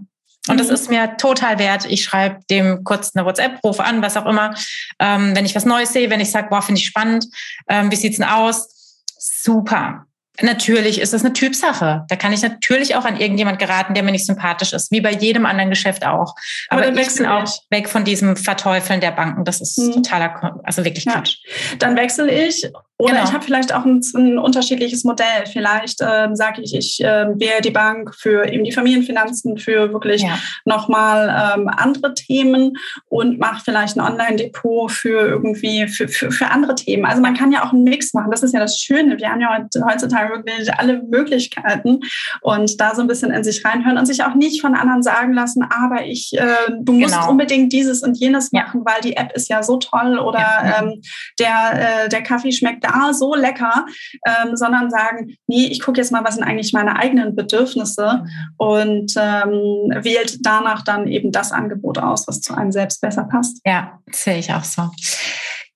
Und das mhm. ist mir total wert. Ich schreibe dem kurz eine WhatsApp, rufe an, was auch immer. Ähm, wenn ich was Neues sehe, wenn ich sage, boah, finde ich spannend, ähm, wie sieht's denn aus? Super. Natürlich ist es eine Typsache. Da kann ich natürlich auch an irgendjemand geraten, der mir nicht sympathisch ist, wie bei jedem anderen Geschäft auch. Aber, Aber ich bin auch weg von diesem Verteufeln der Banken. Das ist mhm. totaler, also wirklich Quatsch. Ja. Dann wechsle ich oder genau. ich habe vielleicht auch ein, ein unterschiedliches Modell. Vielleicht ähm, sage ich, ich äh, wähle die Bank für eben die Familienfinanzen, für wirklich ja. nochmal ähm, andere Themen und mache vielleicht ein Online-Depot für irgendwie für, für, für andere Themen. Also man kann ja auch einen Mix machen. Das ist ja das Schöne. Wir haben ja heutzutage wirklich alle Möglichkeiten und da so ein bisschen in sich reinhören und sich auch nicht von anderen sagen lassen, aber ich, äh, du musst genau. unbedingt dieses und jenes ja. machen, weil die App ist ja so toll oder ja. ähm, der, äh, der Kaffee schmeckt da so lecker, ähm, sondern sagen, nee, ich gucke jetzt mal, was sind eigentlich meine eigenen Bedürfnisse und ähm, wählt danach dann eben das Angebot aus, was zu einem selbst besser passt. Ja, sehe ich auch so.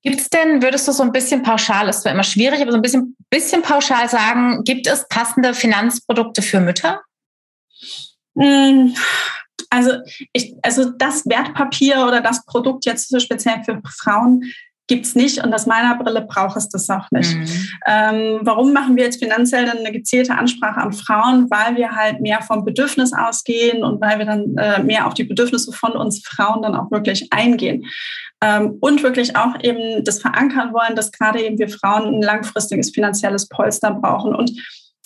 Gibt es denn, würdest du so ein bisschen pauschal, ist zwar immer schwierig, aber so ein bisschen, bisschen pauschal sagen, gibt es passende Finanzprodukte für Mütter? Hm, also, ich, also das Wertpapier oder das Produkt jetzt speziell für Frauen gibt es nicht und aus meiner Brille braucht es das auch nicht. Mhm. Ähm, warum machen wir jetzt finanziell dann eine gezielte Ansprache an Frauen? Weil wir halt mehr vom Bedürfnis ausgehen und weil wir dann äh, mehr auf die Bedürfnisse von uns Frauen dann auch wirklich eingehen. Ähm, und wirklich auch eben das verankern wollen, dass gerade eben wir Frauen ein langfristiges finanzielles Polster brauchen. Und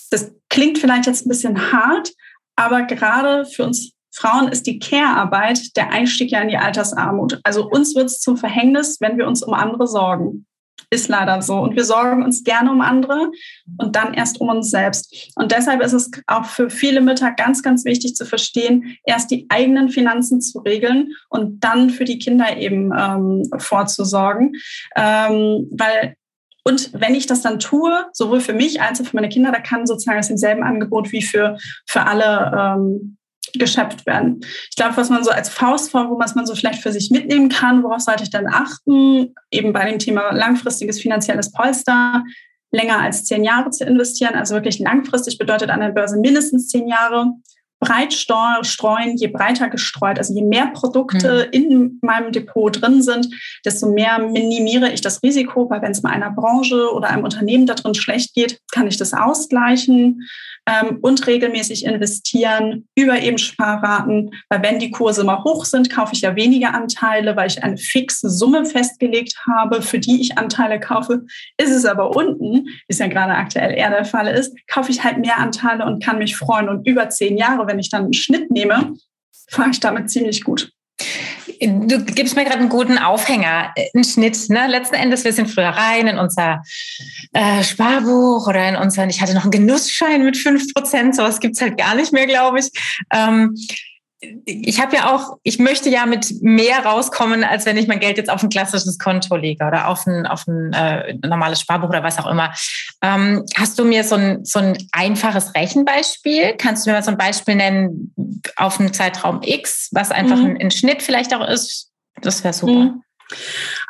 das klingt vielleicht jetzt ein bisschen hart, aber gerade für uns Frauen ist die Care-Arbeit der Einstieg ja in die Altersarmut. Also uns wird es zum Verhängnis, wenn wir uns um andere sorgen. Ist leider so. Und wir sorgen uns gerne um andere und dann erst um uns selbst. Und deshalb ist es auch für viele Mütter ganz, ganz wichtig zu verstehen, erst die eigenen Finanzen zu regeln und dann für die Kinder eben ähm, vorzusorgen. Ähm, weil und wenn ich das dann tue, sowohl für mich als auch für meine Kinder, da kann sozusagen aus demselben Angebot wie für, für alle ähm, geschöpft werden. Ich glaube, was man so als Faustform, was man so vielleicht für sich mitnehmen kann, worauf sollte ich dann achten, eben bei dem Thema langfristiges finanzielles Polster, länger als zehn Jahre zu investieren, also wirklich langfristig bedeutet an der Börse mindestens zehn Jahre. Breit streuen, je breiter gestreut, also je mehr Produkte mhm. in meinem Depot drin sind, desto mehr minimiere ich das Risiko, weil wenn es mal einer Branche oder einem Unternehmen da drin schlecht geht, kann ich das ausgleichen ähm, und regelmäßig investieren über eben Sparraten, weil wenn die Kurse mal hoch sind, kaufe ich ja weniger Anteile, weil ich eine fixe Summe festgelegt habe, für die ich Anteile kaufe. Ist es aber unten, wie es ja gerade aktuell eher der Fall ist, kaufe ich halt mehr Anteile und kann mich freuen. Und über zehn Jahre, wenn ich dann einen Schnitt nehme, fahre ich damit ziemlich gut. Du gibst mir gerade einen guten Aufhänger, einen Schnitt. Ne? Letzten Endes, wir sind früher rein in unser äh, Sparbuch oder in unseren, ich hatte noch einen Genussschein mit fünf Prozent, sowas gibt's halt gar nicht mehr, glaube ich. Ähm, ich habe ja auch, ich möchte ja mit mehr rauskommen, als wenn ich mein Geld jetzt auf ein klassisches Konto lege oder auf ein, auf ein äh, normales Sparbuch oder was auch immer. Ähm, hast du mir so ein, so ein einfaches Rechenbeispiel? Kannst du mir mal so ein Beispiel nennen auf einen Zeitraum X, was einfach mhm. ein, ein, Schnitt vielleicht auch ist? Das wäre super. Mhm.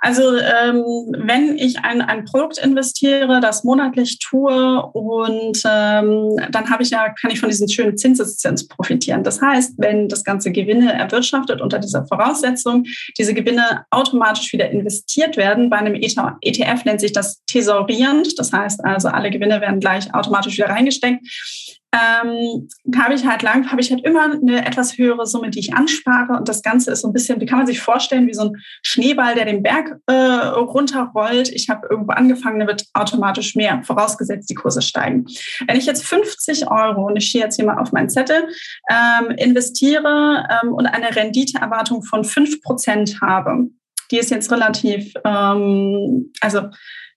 Also ähm, wenn ich ein, ein Produkt investiere, das monatlich tue und ähm, dann habe ich ja, kann ich von diesem schönen Zinseszins profitieren. Das heißt, wenn das ganze Gewinne erwirtschaftet unter dieser Voraussetzung, diese Gewinne automatisch wieder investiert werden. Bei einem ETF e nennt sich das thesaurierend. Das heißt also, alle Gewinne werden gleich automatisch wieder reingesteckt ähm, habe ich halt lang, habe ich halt immer eine etwas höhere Summe, die ich anspare. Und das Ganze ist so ein bisschen, wie kann man sich vorstellen, wie so ein Schneeball, der den Berg äh, runterrollt. Ich habe irgendwo angefangen, da wird automatisch mehr, vorausgesetzt die Kurse steigen. Wenn ich jetzt 50 Euro, und ich stehe jetzt hier mal auf meinen Zettel, ähm, investiere ähm, und eine Renditeerwartung von 5% habe, die ist jetzt relativ, ähm, also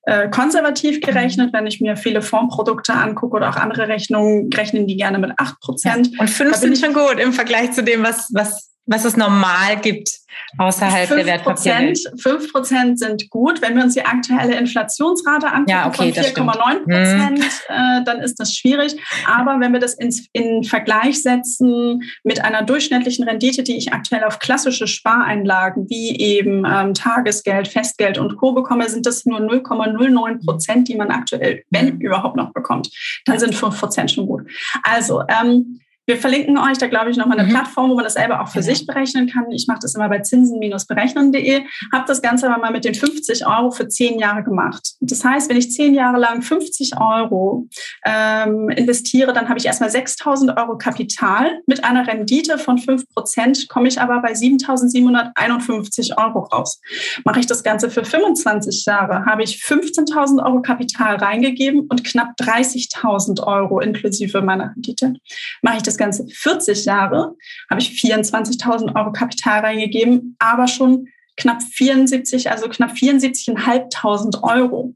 äh, konservativ gerechnet. Wenn ich mir viele Fondsprodukte angucke oder auch andere Rechnungen, rechnen die gerne mit 8 Prozent. Und 5 sind schon gut im Vergleich zu dem, was, was, was es normal gibt außerhalb der Wertpapierwelt. 5 Prozent sind gut. Wenn wir uns die aktuelle Inflationsrate angucken ja, okay, von 4,9 Prozent, mhm. dann ist das schwierig. Aber wenn wir das ins, in Vergleich setzen mit einer durchschnittlichen Rendite, die ich aktuell auf klassische Spareinlagen wie eben ähm, Tagesgeld, Festgeld und Co. bekomme, sind das nur 0,09 Prozent, die man aktuell, wenn mhm. überhaupt noch bekommt. Dann sind 5 Prozent schon gut. Also, ähm, wir verlinken euch da, glaube ich, nochmal eine mhm. Plattform, wo man das selber auch für genau. sich berechnen kann. Ich mache das immer bei zinsen-berechnen.de. Habe das Ganze aber mal mit den 50 Euro für zehn Jahre gemacht. Das heißt, wenn ich zehn Jahre lang 50 Euro ähm, investiere, dann habe ich erstmal 6.000 Euro Kapital. Mit einer Rendite von 5 Prozent komme ich aber bei 7.751 Euro raus. Mache ich das Ganze für 25 Jahre, habe ich 15.000 Euro Kapital reingegeben und knapp 30.000 Euro inklusive meiner Rendite. Mache ich das Ganze 40 Jahre, habe ich 24.000 Euro Kapital reingegeben, aber schon knapp 74, also knapp 74.500 Euro.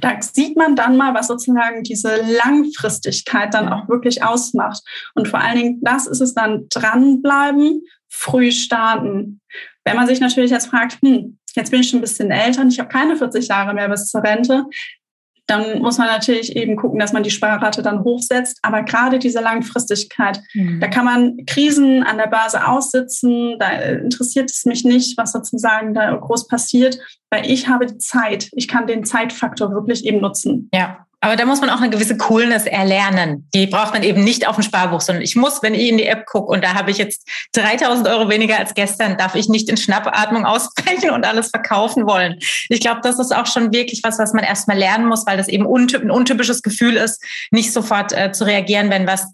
Da sieht man dann mal, was sozusagen diese Langfristigkeit dann auch wirklich ausmacht. Und vor allen Dingen, das ist es dann dranbleiben, früh starten. Wenn man sich natürlich jetzt fragt, hm, jetzt bin ich schon ein bisschen älter und ich habe keine 40 Jahre mehr bis zur Rente, dann muss man natürlich eben gucken, dass man die Sparrate dann hochsetzt. Aber gerade diese Langfristigkeit, mhm. da kann man Krisen an der Börse aussitzen. Da interessiert es mich nicht, was sozusagen da groß passiert, weil ich habe die Zeit. Ich kann den Zeitfaktor wirklich eben nutzen. Ja, Aber da muss man auch eine gewisse Coolness erlernen. Die braucht man eben nicht auf dem Sparbuch, sondern ich muss, wenn ich in die App gucke und da habe ich jetzt 3000 Euro weniger als gestern, darf ich nicht in Schnappatmung ausbrechen und alles verkaufen wollen. Ich glaube, das ist auch schon wirklich was, was man erstmal lernen muss, weil das eben ein untypisches Gefühl ist, nicht sofort äh, zu reagieren, wenn was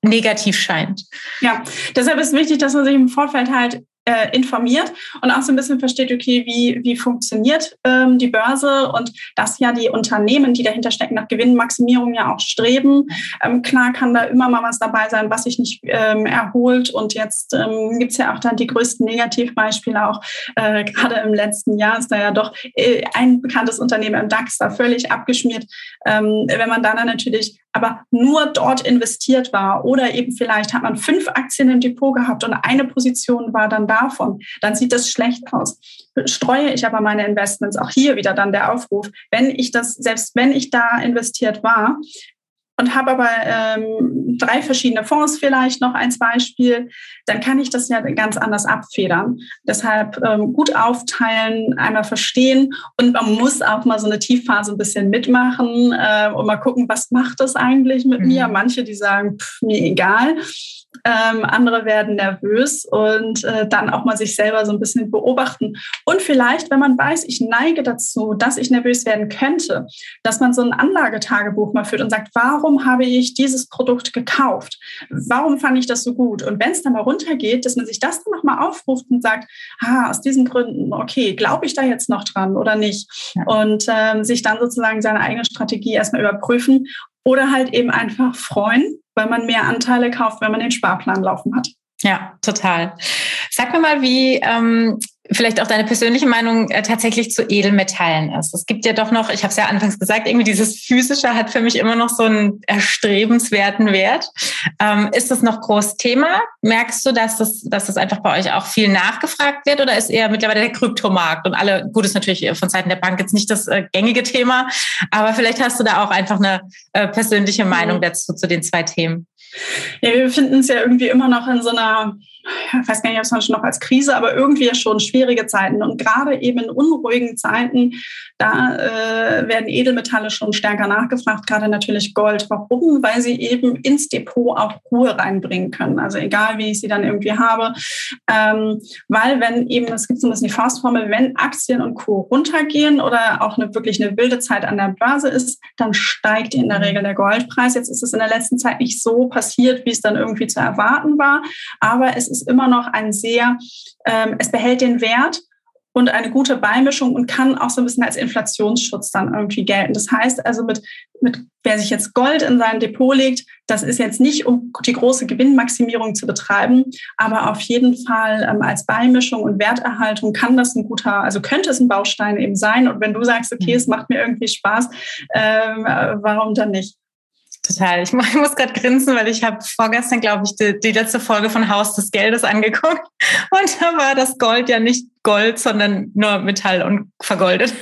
negativ scheint. Ja, deshalb ist wichtig, dass man sich im Vorfeld halt äh, informiert und auch so ein bisschen versteht, okay, wie, wie funktioniert ähm, die Börse und dass ja die Unternehmen, die dahinter stecken, nach Gewinnmaximierung ja auch streben. Ähm, klar kann da immer mal was dabei sein, was sich nicht ähm, erholt und jetzt ähm, gibt es ja auch dann die größten Negativbeispiele auch äh, gerade im letzten Jahr ist da ja doch äh, ein bekanntes Unternehmen im DAX da völlig abgeschmiert. Ähm, wenn man dann natürlich aber nur dort investiert war. Oder eben vielleicht hat man fünf Aktien im Depot gehabt und eine Position war dann davon, dann sieht das schlecht aus. Streue ich aber meine Investments, auch hier wieder dann der Aufruf, wenn ich das, selbst wenn ich da investiert war, und habe aber ähm, drei verschiedene Fonds vielleicht noch als Beispiel, dann kann ich das ja ganz anders abfedern. Deshalb ähm, gut aufteilen, einmal verstehen und man muss auch mal so eine Tiefphase ein bisschen mitmachen äh, und mal gucken, was macht das eigentlich mit mhm. mir. Manche, die sagen, pff, mir egal. Ähm, andere werden nervös und äh, dann auch mal sich selber so ein bisschen beobachten. Und vielleicht, wenn man weiß, ich neige dazu, dass ich nervös werden könnte, dass man so ein Anlagetagebuch mal führt und sagt, warum habe ich dieses Produkt gekauft? Warum fand ich das so gut? Und wenn es dann mal runtergeht, dass man sich das dann nochmal aufruft und sagt, ah, aus diesen Gründen, okay, glaube ich da jetzt noch dran oder nicht? Ja. Und ähm, sich dann sozusagen seine eigene Strategie erstmal überprüfen oder halt eben einfach freuen, weil man mehr Anteile kauft, wenn man den Sparplan laufen hat. Ja, total. Sag mir mal, wie ähm, vielleicht auch deine persönliche Meinung äh, tatsächlich zu Edelmetallen ist. Es gibt ja doch noch, ich habe es ja anfangs gesagt, irgendwie dieses Physische hat für mich immer noch so einen erstrebenswerten Wert. Ähm, ist das noch groß Thema? Merkst du, dass das, dass das einfach bei euch auch viel nachgefragt wird oder ist eher mittlerweile der Kryptomarkt und alle, gut ist natürlich von Seiten der Bank jetzt nicht das äh, gängige Thema, aber vielleicht hast du da auch einfach eine äh, persönliche Meinung mhm. dazu zu den zwei Themen. Ja, wir befinden uns ja irgendwie immer noch in so einer ich weiß gar nicht, ob es man schon noch als Krise, aber irgendwie schon schwierige Zeiten. Und gerade eben in unruhigen Zeiten, da äh, werden Edelmetalle schon stärker nachgefragt, gerade natürlich Gold. Warum? Weil sie eben ins Depot auch Ruhe reinbringen können. Also egal, wie ich sie dann irgendwie habe. Ähm, weil wenn eben, es gibt so ein bisschen die Faustformel, wenn Aktien und Co. runtergehen oder auch eine wirklich eine wilde Zeit an der Börse ist, dann steigt in der Regel der Goldpreis. Jetzt ist es in der letzten Zeit nicht so passiert, wie es dann irgendwie zu erwarten war. Aber es ist immer noch ein sehr, ähm, es behält den Wert und eine gute Beimischung und kann auch so ein bisschen als Inflationsschutz dann irgendwie gelten. Das heißt also mit, mit wer sich jetzt Gold in sein Depot legt, das ist jetzt nicht, um die große Gewinnmaximierung zu betreiben, aber auf jeden Fall ähm, als Beimischung und Werterhaltung kann das ein guter, also könnte es ein Baustein eben sein. Und wenn du sagst, okay, mhm. es macht mir irgendwie Spaß, ähm, äh, warum dann nicht? Total. Ich, muss gerade grinsen, weil ich habe vorgestern, glaube ich, die, die, letzte Folge von Haus des Geldes angeguckt. Und da war das Gold ja nicht Gold, sondern nur Metall und vergoldet.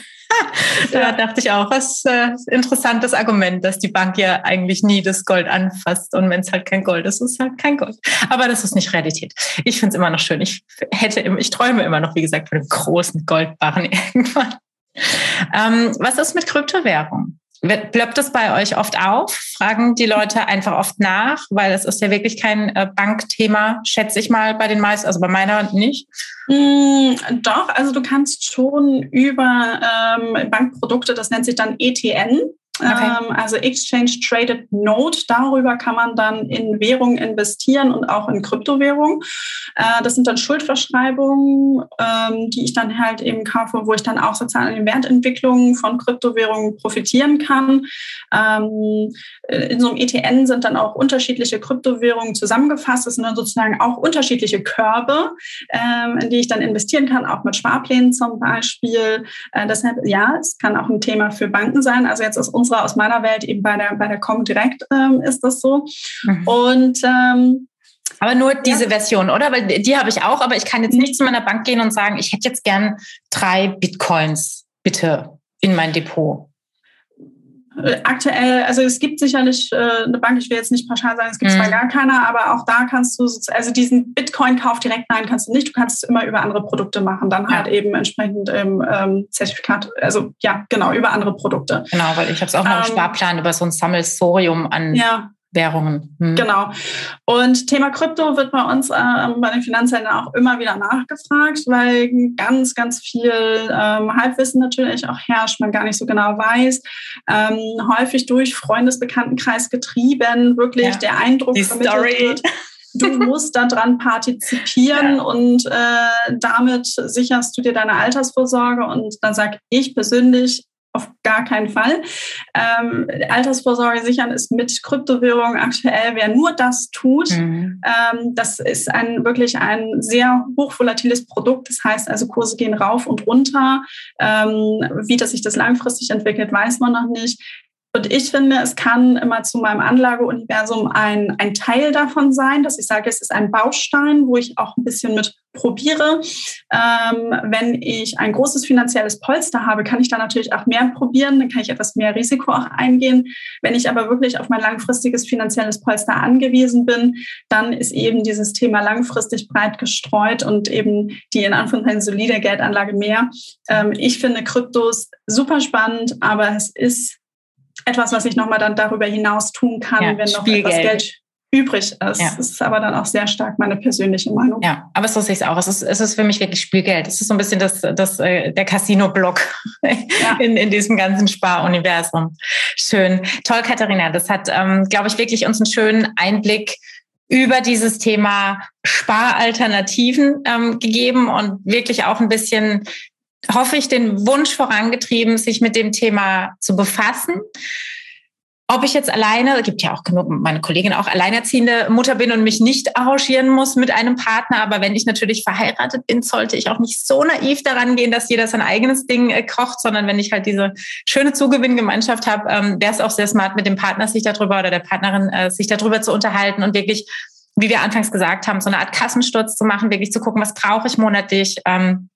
da ja. dachte ich auch, was äh, interessantes Argument, dass die Bank ja eigentlich nie das Gold anfasst. Und wenn es halt kein Gold ist, ist es halt kein Gold. Aber das ist nicht Realität. Ich finde es immer noch schön. Ich hätte, ich träume immer noch, wie gesagt, von einem großen Goldbarren irgendwann. Ähm, was ist mit Kryptowährung? Ploppt das bei euch oft auf? Fragen die Leute einfach oft nach? Weil es ist ja wirklich kein äh, Bankthema, schätze ich mal bei den meisten, also bei meiner nicht. Mm, doch, also du kannst schon über ähm, Bankprodukte, das nennt sich dann ETN, Okay. Ähm, also Exchange Traded Note, darüber kann man dann in Währungen investieren und auch in Kryptowährungen. Äh, das sind dann Schuldverschreibungen, ähm, die ich dann halt eben kaufe, wo ich dann auch sozusagen an den Wertentwicklungen von Kryptowährungen profitieren kann. Ähm, in so einem ETN sind dann auch unterschiedliche Kryptowährungen zusammengefasst. Das sind dann sozusagen auch unterschiedliche Körbe, in die ich dann investieren kann, auch mit Sparplänen zum Beispiel. Äh, deshalb, ja, es kann auch ein Thema für Banken sein. Also jetzt ist unserer, aus meiner Welt, eben bei der, bei der Comdirect ähm, ist das so. Mhm. Und ähm, aber nur diese ja. Version, oder? Weil die habe ich auch, aber ich kann jetzt nicht zu meiner Bank gehen und sagen, ich hätte jetzt gern drei Bitcoins, bitte, in mein Depot. Äh, aktuell, also es gibt sicherlich äh, eine Bank, ich will jetzt nicht pauschal sagen, es gibt mhm. zwar gar keine, aber auch da kannst du, also diesen Bitcoin-Kauf direkt, nein, kannst du nicht. Du kannst es immer über andere Produkte machen, dann halt ja. eben entsprechend im ähm, Zertifikat, also ja, genau, über andere Produkte. Genau, weil ich habe es auch noch im ähm, Sparplan über so ein Sammelsorium an ja. Währungen. Hm. Genau. Und Thema Krypto wird bei uns ähm, bei den Finanzhändlern auch immer wieder nachgefragt, weil ganz, ganz viel ähm, Halbwissen natürlich auch herrscht, man gar nicht so genau weiß. Ähm, häufig durch Freundesbekanntenkreis getrieben, wirklich ja. der Eindruck Die Story. Wird, du musst daran partizipieren ja. und äh, damit sicherst du dir deine Altersvorsorge. Und dann sage ich persönlich, auf gar keinen Fall. Ähm, Altersvorsorge sichern ist mit Kryptowährungen aktuell, wer nur das tut, mhm. ähm, das ist ein wirklich ein sehr hochvolatiles Produkt. Das heißt also, Kurse gehen rauf und runter. Ähm, wie das sich das langfristig entwickelt, weiß man noch nicht. Und ich finde, es kann immer zu meinem Anlageuniversum ein, ein Teil davon sein, dass ich sage, es ist ein Baustein, wo ich auch ein bisschen mit probiere. Ähm, wenn ich ein großes finanzielles Polster habe, kann ich da natürlich auch mehr probieren, dann kann ich etwas mehr Risiko auch eingehen. Wenn ich aber wirklich auf mein langfristiges finanzielles Polster angewiesen bin, dann ist eben dieses Thema langfristig breit gestreut und eben die in Anführungszeichen solide Geldanlage mehr. Ähm, ich finde Kryptos super spannend, aber es ist etwas, was ich nochmal dann darüber hinaus tun kann, ja, wenn noch Spielgeld. etwas Geld übrig ist. Ja. Das ist aber dann auch sehr stark meine persönliche Meinung. Ja, aber so sehe ich es auch. Es ist, es ist für mich wirklich Spielgeld. Es ist so ein bisschen das, das, äh, der Casino-Block ja. in, in diesem ganzen Sparuniversum. Schön. Toll, Katharina. Das hat, ähm, glaube ich, wirklich uns einen schönen Einblick über dieses Thema Sparalternativen ähm, gegeben und wirklich auch ein bisschen hoffe ich, den Wunsch vorangetrieben, sich mit dem Thema zu befassen. Ob ich jetzt alleine, gibt ja auch genug, meine Kollegin auch alleinerziehende Mutter bin und mich nicht arrangieren muss mit einem Partner, aber wenn ich natürlich verheiratet bin, sollte ich auch nicht so naiv daran gehen, dass jeder sein eigenes Ding äh, kocht, sondern wenn ich halt diese schöne Zugewinngemeinschaft habe, ähm, wäre es auch sehr smart, mit dem Partner sich darüber oder der Partnerin äh, sich darüber zu unterhalten und wirklich, wie wir anfangs gesagt haben, so eine Art Kassensturz zu machen, wirklich zu gucken, was brauche ich monatlich. Ähm,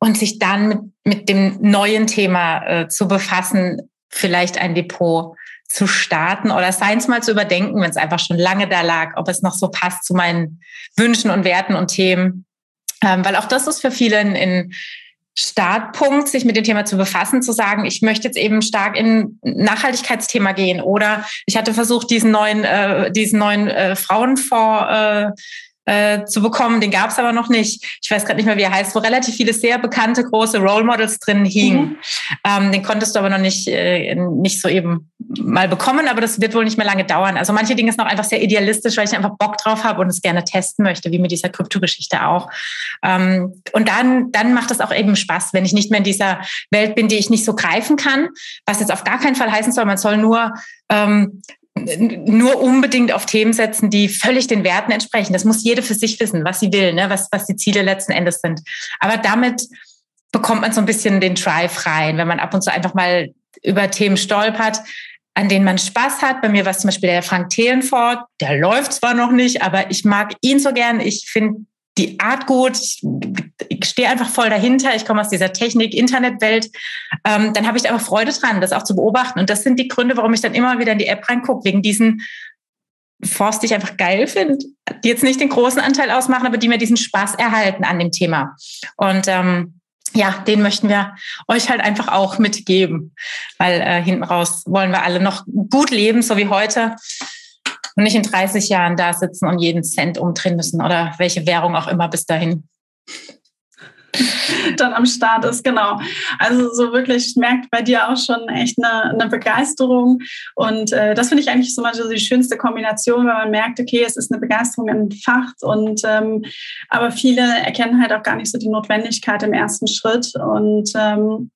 und sich dann mit, mit dem neuen Thema äh, zu befassen, vielleicht ein Depot zu starten oder seins mal zu überdenken, wenn es einfach schon lange da lag, ob es noch so passt zu meinen Wünschen und Werten und Themen. Ähm, weil auch das ist für viele ein, Startpunkt, sich mit dem Thema zu befassen, zu sagen, ich möchte jetzt eben stark in Nachhaltigkeitsthema gehen oder ich hatte versucht, diesen neuen, äh, diesen neuen äh, Frauenfonds äh, äh, zu bekommen. Den gab es aber noch nicht. Ich weiß gerade nicht mehr, wie er heißt, wo relativ viele sehr bekannte große Role Models drin hingen. Mhm. Ähm, den konntest du aber noch nicht, äh, nicht so eben mal bekommen, aber das wird wohl nicht mehr lange dauern. Also manche Dinge sind noch einfach sehr idealistisch, weil ich einfach Bock drauf habe und es gerne testen möchte, wie mit dieser Kryptogeschichte auch. Ähm, und dann, dann macht es auch eben Spaß, wenn ich nicht mehr in dieser Welt bin, die ich nicht so greifen kann, was jetzt auf gar keinen Fall heißen soll, man soll nur ähm, nur unbedingt auf Themen setzen, die völlig den Werten entsprechen. Das muss jede für sich wissen, was sie will, ne? was, was die Ziele letzten Endes sind. Aber damit bekommt man so ein bisschen den Drive rein, wenn man ab und zu einfach mal über Themen stolpert, an denen man Spaß hat. Bei mir war es zum Beispiel der Frank Thelen Der läuft zwar noch nicht, aber ich mag ihn so gern. Ich finde die Art gut. Ich, stehe einfach voll dahinter. Ich komme aus dieser Technik-Internet-Welt. Ähm, dann habe ich einfach Freude dran, das auch zu beobachten. Und das sind die Gründe, warum ich dann immer wieder in die App reingucke, wegen diesen Forst, die ich einfach geil finde, die jetzt nicht den großen Anteil ausmachen, aber die mir diesen Spaß erhalten an dem Thema. Und ähm, ja, den möchten wir euch halt einfach auch mitgeben, weil äh, hinten raus wollen wir alle noch gut leben, so wie heute und nicht in 30 Jahren da sitzen und jeden Cent umdrehen müssen oder welche Währung auch immer bis dahin. dann am Start ist, genau. Also so wirklich merkt bei dir auch schon echt eine, eine Begeisterung. Und äh, das finde ich eigentlich so mal so die schönste Kombination, weil man merkt, okay, es ist eine Begeisterung entfacht und ähm, aber viele erkennen halt auch gar nicht so die Notwendigkeit im ersten Schritt. Und ähm,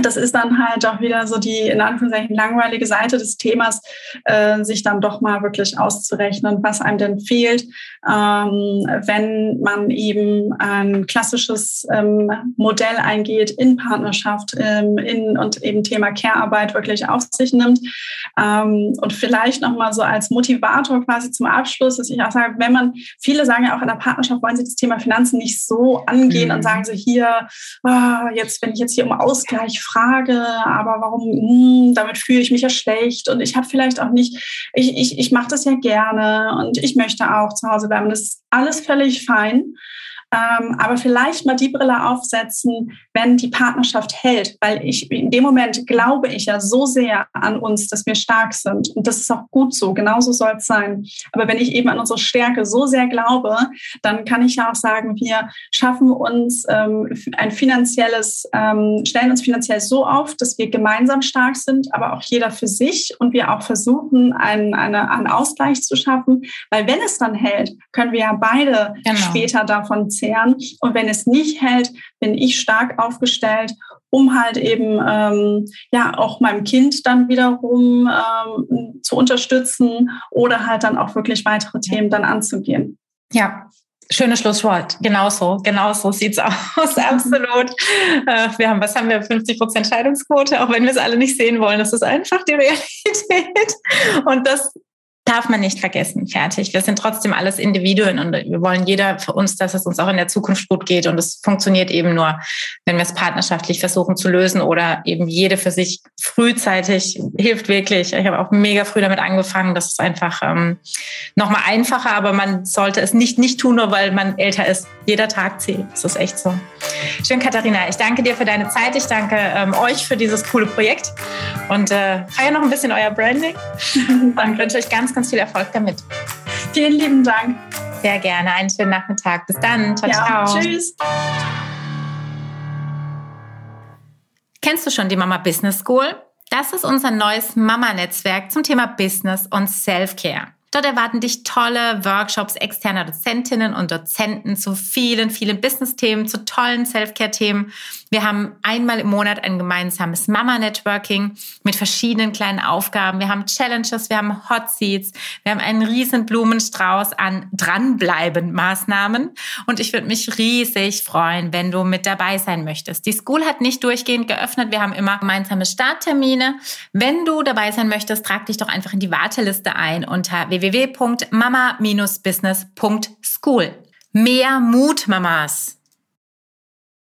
das ist dann halt auch wieder so die in Anführungszeichen langweilige Seite des Themas, äh, sich dann doch mal wirklich auszurechnen, was einem denn fehlt, ähm, wenn man eben ein klassisches ähm, Modell eingeht in Partnerschaft ähm, in, und eben Thema Care-Arbeit wirklich auf sich nimmt. Ähm, und vielleicht noch mal so als Motivator quasi zum Abschluss, dass ich auch sage, wenn man, viele sagen ja auch in der Partnerschaft, wollen sie das Thema Finanzen nicht so angehen mhm. und sagen sie hier, oh, jetzt, wenn ich jetzt hier um Ausgleich ja, ich frage, aber warum, hm, damit fühle ich mich ja schlecht und ich habe vielleicht auch nicht, ich, ich, ich mache das ja gerne und ich möchte auch zu Hause bleiben. Das ist alles völlig fein. Ähm, aber vielleicht mal die Brille aufsetzen, wenn die Partnerschaft hält, weil ich in dem Moment glaube ich ja so sehr an uns, dass wir stark sind. Und das ist auch gut so, genauso soll es sein. Aber wenn ich eben an unsere Stärke so sehr glaube, dann kann ich ja auch sagen, wir schaffen uns ähm, ein finanzielles, ähm, stellen uns finanziell so auf, dass wir gemeinsam stark sind, aber auch jeder für sich und wir auch versuchen, einen, eine, einen Ausgleich zu schaffen. Weil wenn es dann hält, können wir ja beide genau. später davon zehren. Und wenn es nicht hält, bin ich stark aufgestellt, um halt eben ähm, ja auch meinem Kind dann wiederum ähm, zu unterstützen oder halt dann auch wirklich weitere Themen dann anzugehen. Ja, Schönes Schlusswort. Genauso, genauso sieht's aus. Absolut. Äh, wir haben, was haben wir? 50 Prozent Scheidungsquote, auch wenn wir es alle nicht sehen wollen. Das ist einfach die Realität. Und das darf man nicht vergessen. Fertig. Wir sind trotzdem alles Individuen und wir wollen jeder für uns, dass es uns auch in der Zukunft gut geht. Und es funktioniert eben nur, wenn wir es partnerschaftlich versuchen zu lösen oder eben jede für sich frühzeitig hilft wirklich. Ich habe auch mega früh damit angefangen. Das ist einfach ähm, nochmal einfacher, aber man sollte es nicht nicht tun, nur weil man älter ist. Jeder Tag zählt. Das ist echt so. Schön, Katharina. Ich danke dir für deine Zeit. Ich danke ähm, euch für dieses coole Projekt und äh, feier noch ein bisschen euer Branding. und wünsche euch ganz, ganz viel Erfolg damit. Vielen lieben Dank. Sehr gerne. Einen schönen Nachmittag. Bis dann. Ciao, ja, ciao. Tschüss. Kennst du schon die Mama Business School? Das ist unser neues Mama-Netzwerk zum Thema Business und Self-Care. Dort erwarten dich tolle Workshops externer Dozentinnen und Dozenten zu vielen, vielen Business-Themen, zu tollen Self-Care-Themen. Wir haben einmal im Monat ein gemeinsames Mama-Networking mit verschiedenen kleinen Aufgaben. Wir haben Challenges, wir haben Hot Seats, wir haben einen riesen Blumenstrauß an Dranbleiben-Maßnahmen. Und ich würde mich riesig freuen, wenn du mit dabei sein möchtest. Die School hat nicht durchgehend geöffnet. Wir haben immer gemeinsame Starttermine. Wenn du dabei sein möchtest, trag dich doch einfach in die Warteliste ein unter www www.mama-business.school. Mehr Mut, Mamas!